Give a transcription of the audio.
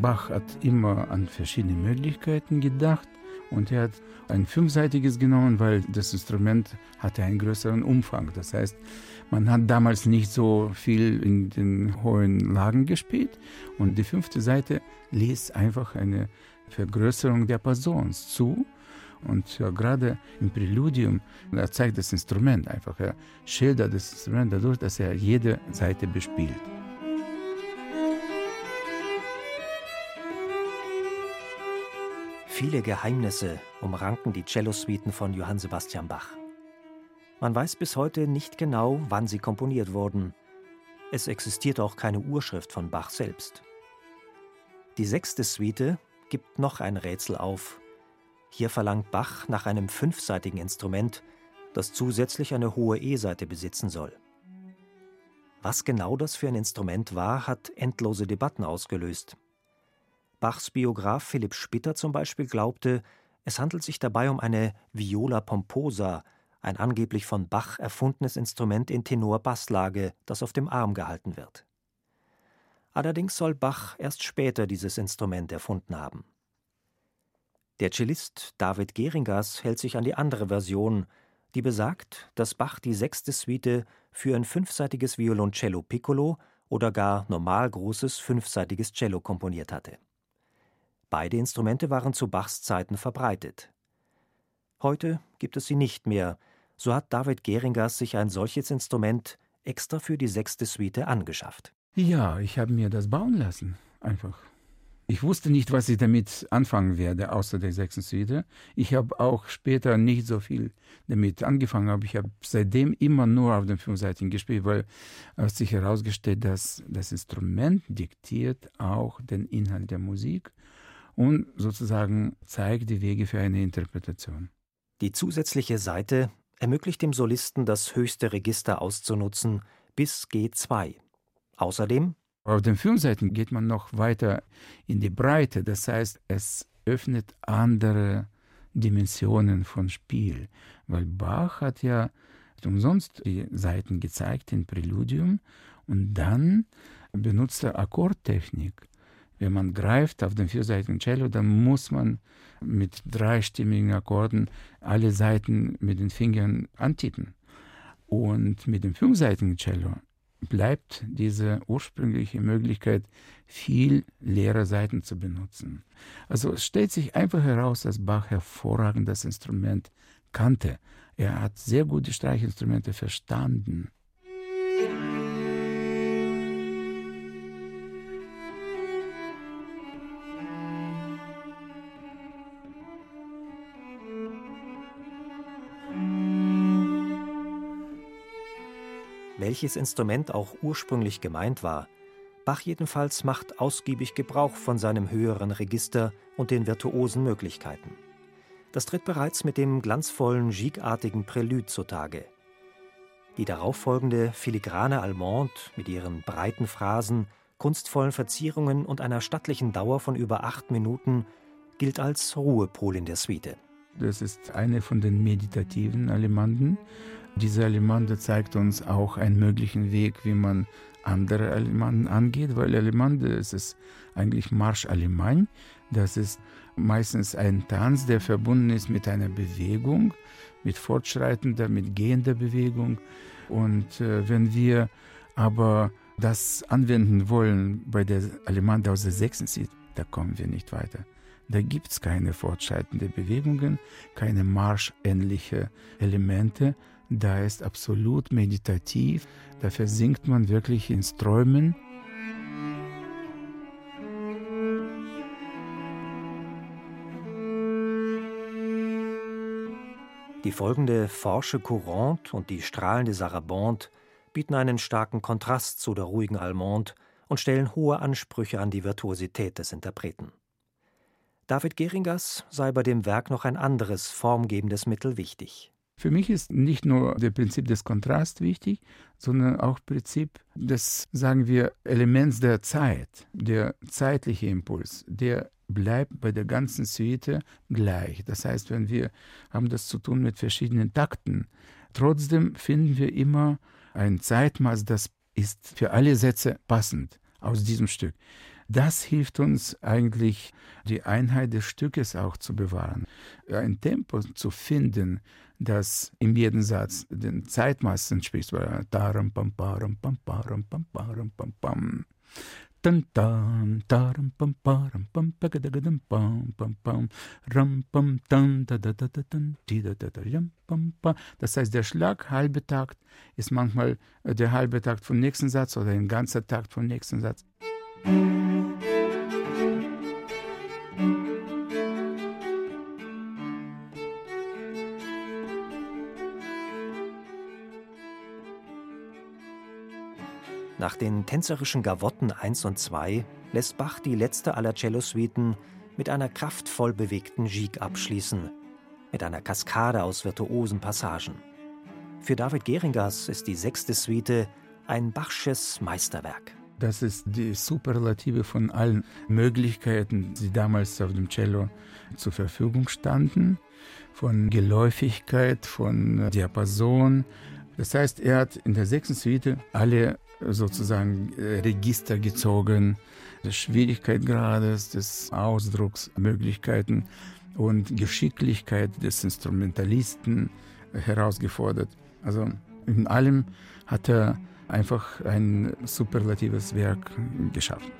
Bach hat immer an verschiedene Möglichkeiten gedacht und er hat ein fünfseitiges genommen, weil das Instrument hatte einen größeren Umfang. Das heißt, man hat damals nicht so viel in den hohen Lagen gespielt und die fünfte Seite ließ einfach eine Vergrößerung der Passons zu. Und ja, gerade im Präludium, er zeigt das Instrument einfach, er schildert das Instrument dadurch, dass er jede Seite bespielt. Viele Geheimnisse umranken die Cellosuiten von Johann Sebastian Bach. Man weiß bis heute nicht genau, wann sie komponiert wurden. Es existiert auch keine Urschrift von Bach selbst. Die sechste Suite gibt noch ein Rätsel auf. Hier verlangt Bach nach einem fünfseitigen Instrument, das zusätzlich eine hohe E-Seite besitzen soll. Was genau das für ein Instrument war, hat endlose Debatten ausgelöst. Bachs Biograf Philipp Spitter zum Beispiel glaubte, es handelt sich dabei um eine Viola pomposa, ein angeblich von Bach erfundenes Instrument in Tenor-Basslage, das auf dem Arm gehalten wird. Allerdings soll Bach erst später dieses Instrument erfunden haben. Der Cellist David Geringers hält sich an die andere Version, die besagt, dass Bach die sechste Suite für ein fünfseitiges Violoncello Piccolo oder gar normal großes fünfseitiges Cello komponiert hatte. Beide Instrumente waren zu Bachs Zeiten verbreitet. Heute gibt es sie nicht mehr, so hat David Geringers sich ein solches Instrument extra für die sechste Suite angeschafft. Ja, ich habe mir das bauen lassen, einfach. Ich wusste nicht, was ich damit anfangen werde, außer der sechsten Suite. Ich habe auch später nicht so viel damit angefangen, aber ich habe seitdem immer nur auf den Fünfseitigen gespielt, weil es sich herausgestellt, dass das Instrument diktiert auch den Inhalt der Musik und sozusagen zeigt die Wege für eine Interpretation. Die zusätzliche Seite ermöglicht dem Solisten das höchste Register auszunutzen bis G2. Außerdem auf den Fünfseiten geht man noch weiter in die Breite, das heißt, es öffnet andere Dimensionen von Spiel, weil Bach hat ja umsonst die Seiten gezeigt in Präludium und dann benutzt er Akkordtechnik wenn man greift auf den vierseitigen Cello, dann muss man mit dreistimmigen Akkorden alle Seiten mit den Fingern antippen. Und mit dem fünfseitigen Cello bleibt diese ursprüngliche Möglichkeit, viel leere Seiten zu benutzen. Also es stellt sich einfach heraus, dass Bach hervorragend das Instrument kannte. Er hat sehr gute Streichinstrumente verstanden. Welches Instrument auch ursprünglich gemeint war. Bach jedenfalls macht ausgiebig Gebrauch von seinem höheren Register und den virtuosen Möglichkeiten. Das tritt bereits mit dem glanzvollen, gigartigen Prälude zutage. Die darauffolgende filigrane Allemande mit ihren breiten Phrasen, kunstvollen Verzierungen und einer stattlichen Dauer von über acht Minuten gilt als Ruhepol in der Suite. Das ist eine von den meditativen Allemanden. Diese Allemande zeigt uns auch einen möglichen Weg, wie man andere Allemanden angeht, weil Allemande ist es eigentlich Marsch Allemagne. Das ist meistens ein Tanz, der verbunden ist mit einer Bewegung, mit fortschreitender, mit gehender Bewegung. Und äh, wenn wir aber das anwenden wollen bei der Allemande aus der sechsten Zeit, da kommen wir nicht weiter. Da gibt es keine fortschreitenden Bewegungen, keine marschähnlichen Elemente, da ist absolut meditativ, da versinkt man wirklich in Träumen. Die folgende forsche Courante und die strahlende Sarabande bieten einen starken Kontrast zu der ruhigen Allemande und stellen hohe Ansprüche an die Virtuosität des Interpreten. David Geringers sei bei dem Werk noch ein anderes formgebendes Mittel wichtig. Für mich ist nicht nur das Prinzip des Kontrasts wichtig, sondern auch Prinzip des, sagen wir, Elements der Zeit, der zeitliche Impuls, der bleibt bei der ganzen Suite gleich. Das heißt, wenn wir haben das zu tun mit verschiedenen Takten, trotzdem finden wir immer ein Zeitmaß, das ist für alle Sätze passend aus diesem Stück. Das hilft uns eigentlich, die Einheit des Stückes auch zu bewahren. Ein Tempo zu finden, das in jedem Satz den Zeitmaß entspricht. Taram pam param pam param pam param pam pam. Das heißt, der Schlag, halbe Takt, ist manchmal der halbe Takt vom nächsten Satz oder ein ganzer Takt vom nächsten Satz. Nach den tänzerischen Gavotten 1 und 2 lässt Bach die letzte aller Cellosuiten mit einer kraftvoll bewegten Gigue abschließen, mit einer Kaskade aus virtuosen Passagen. Für David Geringers ist die sechste Suite ein Bachsches Meisterwerk. Das ist die Superlative von allen Möglichkeiten, die damals auf dem Cello zur Verfügung standen, von Geläufigkeit, von Diapason. Das heißt, er hat in der sechsten Suite alle sozusagen äh, Register gezogen, des Schwierigkeitsgrades, des Ausdrucksmöglichkeiten und Geschicklichkeit des Instrumentalisten herausgefordert. Also in allem hat er einfach ein superlatives Werk geschaffen.